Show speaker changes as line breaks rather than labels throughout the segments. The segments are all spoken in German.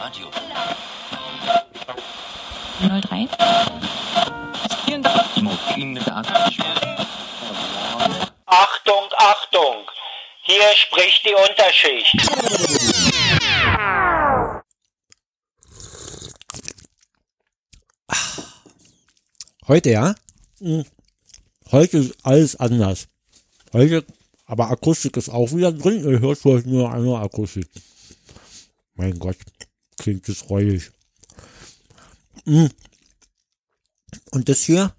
Radio.
03.
Vielen Dank, Timo. Ihnen mit der Antwort.
Achtung, Achtung! Hier spricht die Unterschicht.
Heute ja. Hm. Heute ist alles anders. Heute, aber Akustik ist auch wieder drin. Ihr hört vielleicht nur einmal Akustik. Mein Gott, klingt das reuig. Hm. Und das hier,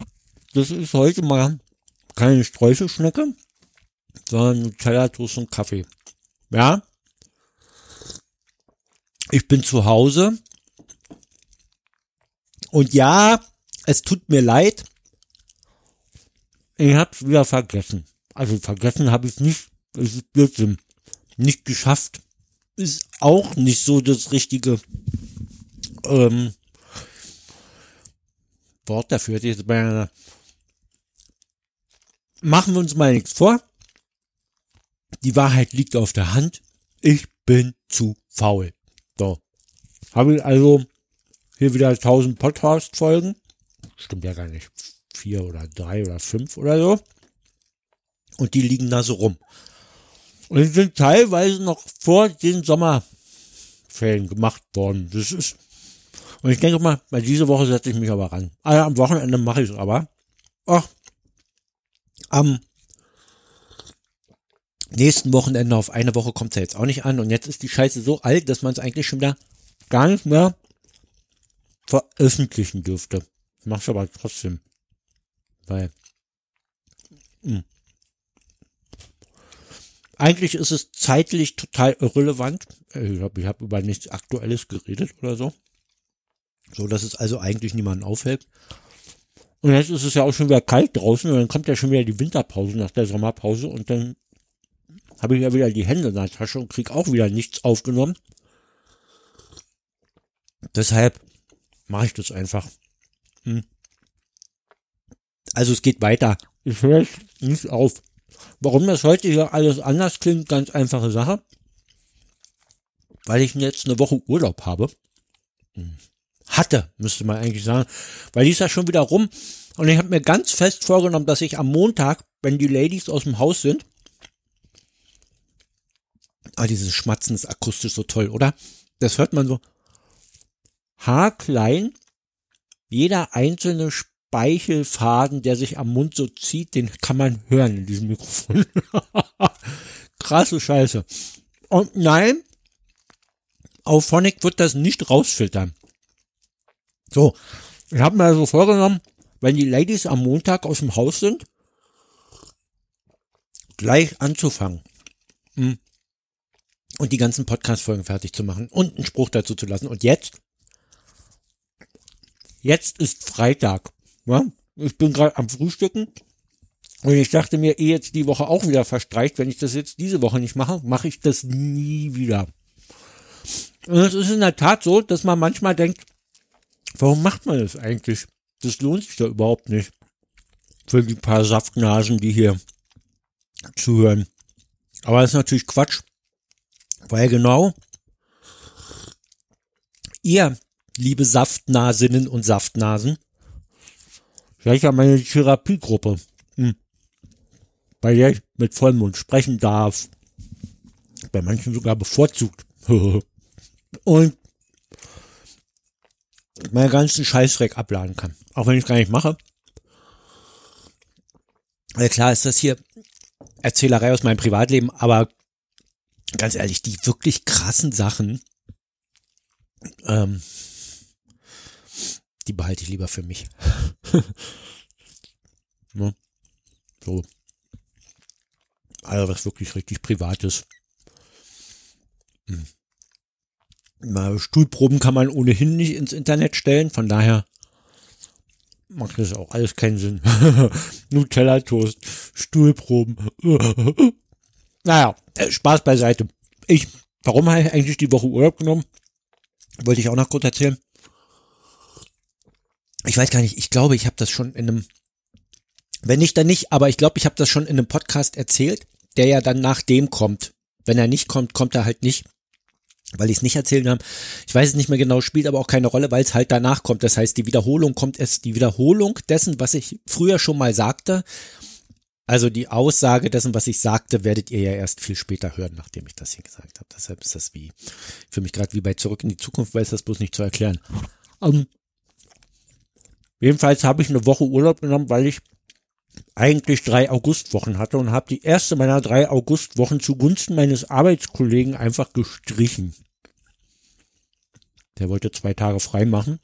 das ist heute mal keine Streuselschnecke, sondern Nutella, Toast und Kaffee. Ja. Ich bin zu Hause. Und ja, es tut mir leid. Ich hab's wieder vergessen. Also vergessen habe ich nicht. Es ist Blödsinn. Nicht geschafft. Ist auch nicht so das richtige ähm, Wort dafür. Machen wir uns mal nichts vor. Die Wahrheit liegt auf der Hand. Ich bin zu faul. So. Habe ich also hier wieder 1000 Podcast-Folgen. Stimmt ja gar nicht. Vier oder drei oder fünf oder so. Und die liegen da so rum. Und die sind teilweise noch vor den Sommerferien gemacht worden. Das ist, und ich denke mal, bei dieser Woche setze ich mich aber ran. Also am Wochenende mache ich es aber. Ach, am nächsten Wochenende auf eine Woche kommt es ja jetzt auch nicht an. Und jetzt ist die Scheiße so alt, dass man es eigentlich schon wieder gar nicht mehr veröffentlichen dürfte. Mach's aber trotzdem. Weil. Mh. Eigentlich ist es zeitlich total irrelevant. Ich habe hab über nichts Aktuelles geredet oder so. So, dass es also eigentlich niemanden aufhält. Und jetzt ist es ja auch schon wieder kalt draußen und dann kommt ja schon wieder die Winterpause nach der Sommerpause und dann habe ich ja wieder die Hände in der Tasche und krieg auch wieder nichts aufgenommen. Deshalb mache ich das einfach. Hm. Also es geht weiter. Ich höre nicht auf. Warum das heute hier alles anders klingt, ganz einfache Sache. Weil ich jetzt eine Woche Urlaub habe. Hm. Hatte, müsste man eigentlich sagen. Weil die ist ja schon wieder rum. Und ich habe mir ganz fest vorgenommen, dass ich am Montag, wenn die Ladies aus dem Haus sind, ah, dieses Schmatzen ist akustisch so toll, oder? Das hört man so haarklein. Jeder einzelne Speichelfaden, der sich am Mund so zieht, den kann man hören in diesem Mikrofon. Krasse Scheiße. Und nein, auf Phonic wird das nicht rausfiltern. So, ich habe mir also vorgenommen, wenn die Ladies am Montag aus dem Haus sind, gleich anzufangen. Hm. Und die ganzen Podcast-Folgen fertig zu machen und einen Spruch dazu zu lassen. Und jetzt? Jetzt ist Freitag. Ja? Ich bin gerade am Frühstücken. Und ich dachte mir, eh jetzt die Woche auch wieder verstreicht, wenn ich das jetzt diese Woche nicht mache, mache ich das nie wieder. Und es ist in der Tat so, dass man manchmal denkt, warum macht man das eigentlich? Das lohnt sich doch überhaupt nicht. Für die paar Saftnasen, die hier zuhören. Aber das ist natürlich Quatsch. Weil genau ihr, liebe Saftnasinnen und Saftnasen, seid ja meine Therapiegruppe, hm, bei der ich mit Vollmond sprechen darf. Bei manchen sogar bevorzugt. und meinen ganzen Scheißdreck abladen kann. Auch wenn ich gar nicht mache. Ja, klar ist das hier Erzählerei aus meinem Privatleben, aber ganz ehrlich, die wirklich krassen Sachen, ähm, die behalte ich lieber für mich. ne? So. Also was wirklich richtig Privates. Hm. Stuhlproben kann man ohnehin nicht ins Internet stellen, von daher macht das auch alles keinen Sinn. Nutella-Toast, Stuhlproben. naja, äh, Spaß beiseite. Ich, warum habe ich eigentlich die Woche Urlaub genommen? Wollte ich auch noch kurz erzählen. Ich weiß gar nicht, ich glaube, ich habe das schon in einem, wenn nicht, dann nicht, aber ich glaube, ich habe das schon in einem Podcast erzählt, der ja dann nach dem kommt. Wenn er nicht kommt, kommt er halt nicht. weil ich es nicht erzählen habe. Ich weiß es nicht mehr genau, spielt aber auch keine Rolle, weil es halt danach kommt. Das heißt, die Wiederholung kommt es, die Wiederholung dessen, was ich früher schon mal sagte. Also die Aussage dessen, was ich sagte, werdet ihr ja erst viel später hören, nachdem ich das hier gesagt habe. Deshalb ist das wie für mich gerade wie bei Zurück in die Zukunft, weil es das bloß nicht zu erklären. Um, jedenfalls habe ich eine Woche Urlaub genommen, weil ich eigentlich drei Augustwochen hatte und habe die erste meiner drei Augustwochen zugunsten meines Arbeitskollegen einfach gestrichen. Der wollte zwei Tage frei machen.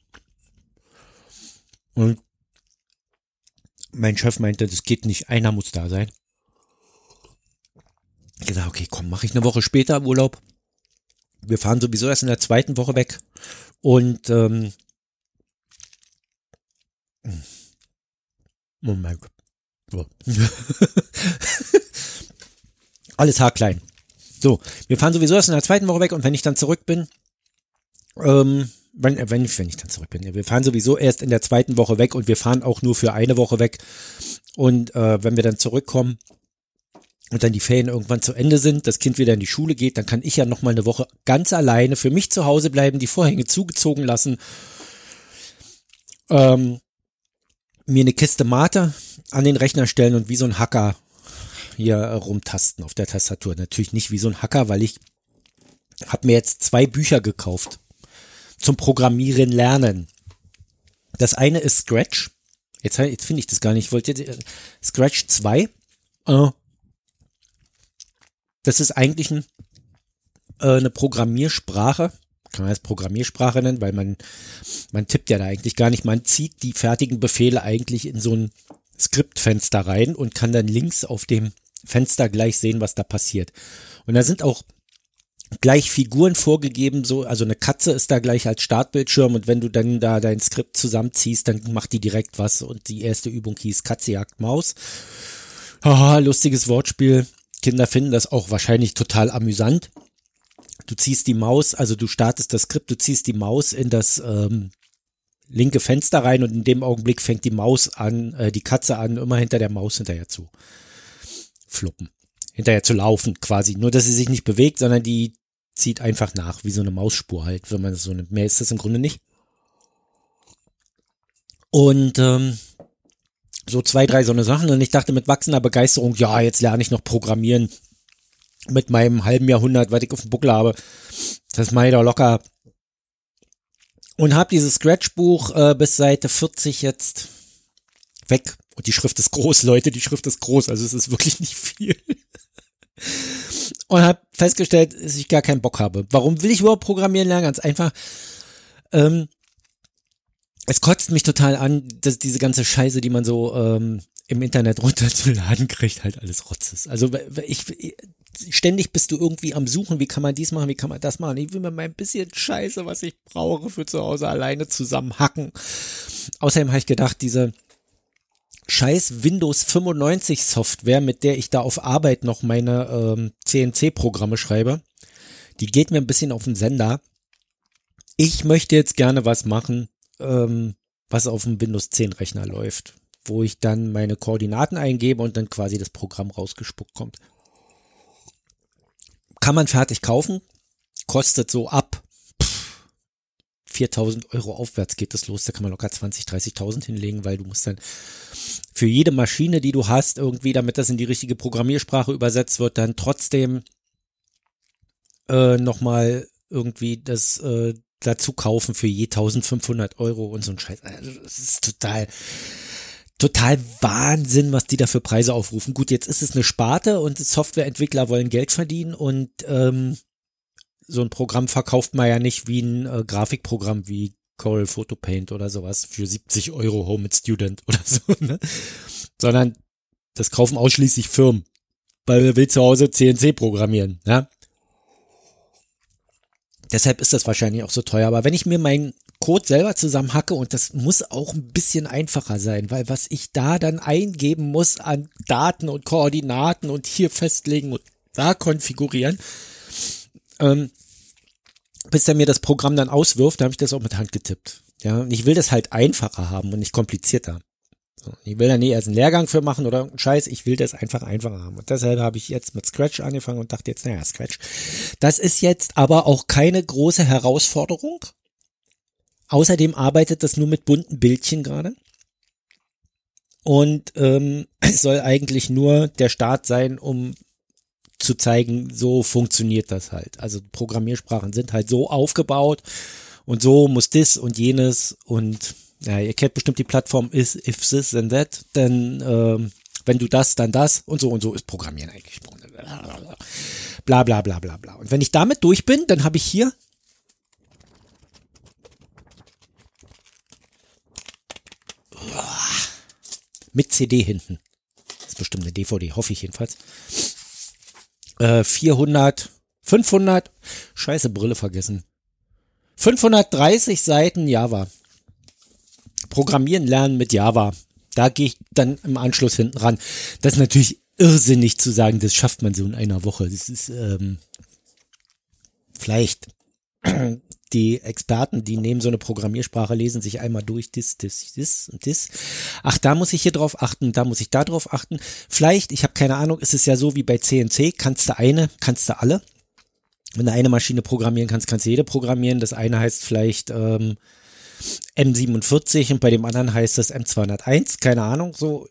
Und mein Chef meinte, das geht nicht, einer muss da sein. Ich gesagt, okay, komm, mache ich eine Woche später Urlaub. Wir fahren sowieso erst in der zweiten Woche weg. Und ähm, Moment. So. Alles haarklein. So, wir fahren sowieso erst in der zweiten Woche weg und wenn ich dann zurück bin, ähm, wenn, wenn, wenn ich dann zurück bin, wir fahren sowieso erst in der zweiten Woche weg und wir fahren auch nur für eine Woche weg. Und äh, wenn wir dann zurückkommen und dann die Ferien irgendwann zu Ende sind, das Kind wieder in die Schule geht, dann kann ich ja nochmal eine Woche ganz alleine für mich zu Hause bleiben, die Vorhänge zugezogen lassen. Ähm, mir eine Kiste Mate an den Rechner stellen und wie so ein Hacker hier rumtasten auf der Tastatur. Natürlich nicht wie so ein Hacker, weil ich habe mir jetzt zwei Bücher gekauft zum Programmieren lernen. Das eine ist Scratch. Jetzt, jetzt finde ich das gar nicht. Ich wollte jetzt, Scratch 2. Äh, das ist eigentlich ein, äh, eine Programmiersprache, kann man das Programmiersprache nennen, weil man, man tippt ja da eigentlich gar nicht. Man zieht die fertigen Befehle eigentlich in so ein Skriptfenster rein und kann dann links auf dem Fenster gleich sehen, was da passiert. Und da sind auch gleich Figuren vorgegeben, so, also eine Katze ist da gleich als Startbildschirm und wenn du dann da dein Skript zusammenziehst, dann macht die direkt was und die erste Übung hieß Katze jagt Maus. Haha, lustiges Wortspiel. Kinder finden das auch wahrscheinlich total amüsant du ziehst die Maus, also du startest das Skript, du ziehst die Maus in das ähm, linke Fenster rein und in dem Augenblick fängt die Maus an, äh, die Katze an, immer hinter der Maus hinterher zu fluppen. Hinterher zu laufen quasi. Nur, dass sie sich nicht bewegt, sondern die zieht einfach nach, wie so eine Mausspur halt, wenn man das so nimmt. Mehr ist das im Grunde nicht. Und ähm, so zwei, drei so eine Sachen. Und ich dachte mit wachsender Begeisterung, ja, jetzt lerne ich noch Programmieren mit meinem halben Jahrhundert, was ich auf dem Buckel habe. Das mache ich doch locker. Und habe dieses Scratch-Buch äh, bis Seite 40 jetzt weg. Und die Schrift ist groß, Leute, die Schrift ist groß, also es ist wirklich nicht viel. Und habe festgestellt, dass ich gar keinen Bock habe. Warum will ich überhaupt programmieren lernen? Ganz einfach. Ähm, es kotzt mich total an, dass diese ganze Scheiße, die man so ähm, im Internet runterzuladen kriegt, halt alles Rotz ist. Also ich, ständig bist du irgendwie am Suchen, wie kann man dies machen, wie kann man das machen. Ich will mir mal ein bisschen Scheiße, was ich brauche für zu Hause alleine zusammenhacken. Außerdem habe ich gedacht, diese scheiß Windows 95 Software, mit der ich da auf Arbeit noch meine ähm, CNC-Programme schreibe, die geht mir ein bisschen auf den Sender. Ich möchte jetzt gerne was machen, ähm, was auf dem Windows 10 Rechner läuft, wo ich dann meine Koordinaten eingebe und dann quasi das Programm rausgespuckt kommt. Kann man fertig kaufen, kostet so ab 4000 Euro aufwärts geht das los. Da kann man locker 20, 30.000 hinlegen, weil du musst dann für jede Maschine, die du hast, irgendwie, damit das in die richtige Programmiersprache übersetzt wird, dann trotzdem äh, nochmal irgendwie das äh, dazu kaufen für je 1500 Euro und so ein Scheiß. Also, das ist total, total Wahnsinn, was die da für Preise aufrufen. Gut, jetzt ist es eine Sparte und Softwareentwickler wollen Geld verdienen und ähm, so ein Programm verkauft man ja nicht wie ein äh, Grafikprogramm wie Corel Photo Paint oder sowas für 70 Euro Home Student oder so, ne? Sondern das kaufen ausschließlich Firmen, weil wir will zu Hause CNC programmieren, ja? Deshalb ist das wahrscheinlich auch so teuer. Aber wenn ich mir mein Code selber zusammenhacke und das muss auch ein bisschen einfacher sein, weil was ich da dann eingeben muss an Daten und Koordinaten und hier festlegen und da konfigurieren, ähm, bis er mir das Programm dann auswirft, da habe ich das auch mit Hand getippt. Ja, und ich will das halt einfacher haben und nicht komplizierter. Ich will da nie erst einen Lehrgang für machen oder irgendeinen Scheiß, ich will das einfach einfacher haben. Und deshalb habe ich jetzt mit Scratch angefangen und dachte jetzt, naja, Scratch. Das ist jetzt aber auch keine große Herausforderung. Außerdem arbeitet das nur mit bunten Bildchen gerade. Und ähm, es soll eigentlich nur der Start sein, um zu zeigen, so funktioniert das halt. Also Programmiersprachen sind halt so aufgebaut und so muss das und jenes und ja, ihr kennt bestimmt die Plattform is, if this then that, denn ähm, wenn du das, dann das und so und so ist Programmieren eigentlich. Bla bla bla bla bla. Und wenn ich damit durch bin, dann habe ich hier mit CD hinten. Das ist bestimmt eine DVD, hoffe ich jedenfalls. Äh, 400, 500, scheiße, Brille vergessen. 530 Seiten Java. Programmieren lernen mit Java. Da gehe ich dann im Anschluss hinten ran. Das ist natürlich irrsinnig zu sagen, das schafft man so in einer Woche. Das ist ähm, vielleicht die Experten, die nehmen so eine Programmiersprache, lesen sich einmal durch, das, das, das und das. Ach, da muss ich hier drauf achten, da muss ich da drauf achten. Vielleicht, ich habe keine Ahnung, ist es ja so wie bei CNC, kannst du eine, kannst du alle. Wenn du eine Maschine programmieren kannst, kannst du jede programmieren. Das eine heißt vielleicht ähm, M47 und bei dem anderen heißt es M201, keine Ahnung, so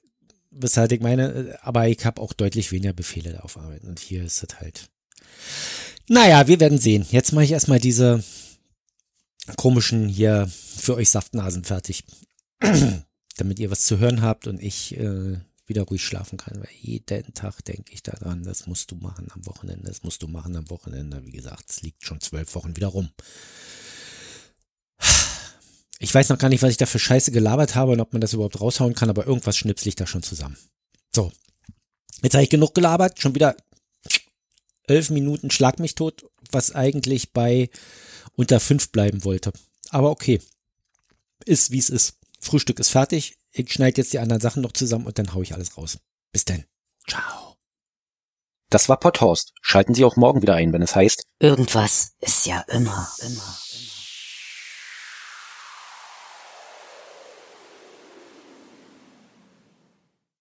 weshalb ich meine, aber ich habe auch deutlich weniger Befehle auf Arbeit und hier ist es halt. Naja, wir werden sehen. Jetzt mache ich erstmal diese komischen hier für euch Saftnasen fertig, damit ihr was zu hören habt und ich äh, wieder ruhig schlafen kann, weil jeden Tag denke ich daran, das musst du machen am Wochenende, das musst du machen am Wochenende. Wie gesagt, es liegt schon zwölf Wochen wieder rum. Ich weiß noch gar nicht, was ich da für Scheiße gelabert habe und ob man das überhaupt raushauen kann, aber irgendwas schnipsel ich da schon zusammen. So. Jetzt habe ich genug gelabert, schon wieder elf Minuten schlag mich tot, was eigentlich bei unter fünf bleiben wollte. Aber okay. Ist wie es ist. Frühstück ist fertig. Ich schneide jetzt die anderen Sachen noch zusammen und dann hau ich alles raus. Bis denn. Ciao.
Das war Potthorst. Schalten Sie auch morgen wieder ein, wenn es heißt
Irgendwas ist ja immer, immer.